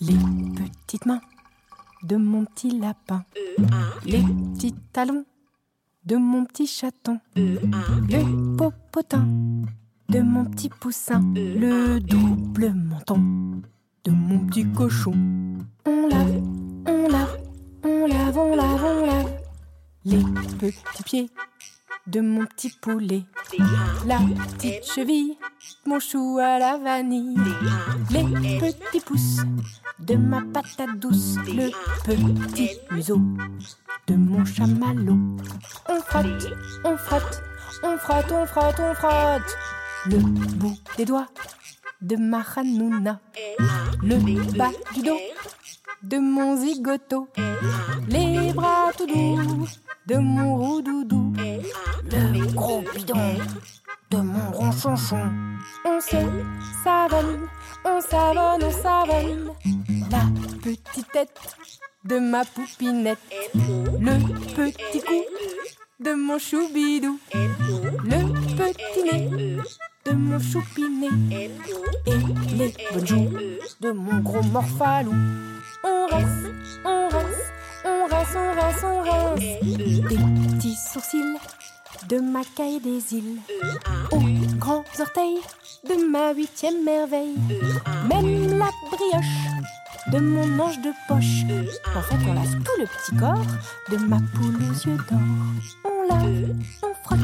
Les petites mains de mon petit lapin. Les petits talons de mon petit chaton. Le popotin de mon petit poussin. Le double menton de mon petit cochon. On lave, on lave, on lave, on lave, on lave. Les petits pieds de mon petit poulet. La petite cheville, mon chou à la vanille. Les petits pouces de ma patate douce. Le petit museau de mon chamallow. On frotte, on frotte, on frotte, on frotte, on frotte. Le bout des doigts de ma hanouna. Le bas du dos de mon zigoto. Les bras tout doux de mon roudoudou. Le gros bidon de mon ronchonchon. On se savonne, on savonne, on savonne. La petite tête de ma poupinette. Le petit cou de mon choubidou. Le petit nez de mon choupinet. Et les bonnes de mon gros morphalou. On reste, on reste, on reste, on reste, on reste. Des petits sourcils de ma caille des îles. Aux grands orteils de ma huitième merveille. Même la brioche de mon ange de poche. En fait, on lave tout le petit corps de ma poule aux yeux d'or. On lave, on frotte,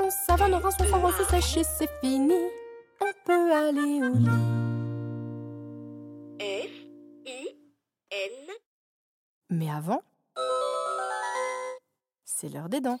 on savonne, on rince, on sèche et c'est fini. On peut aller au lit. Mais avant, c'est l'heure des dents.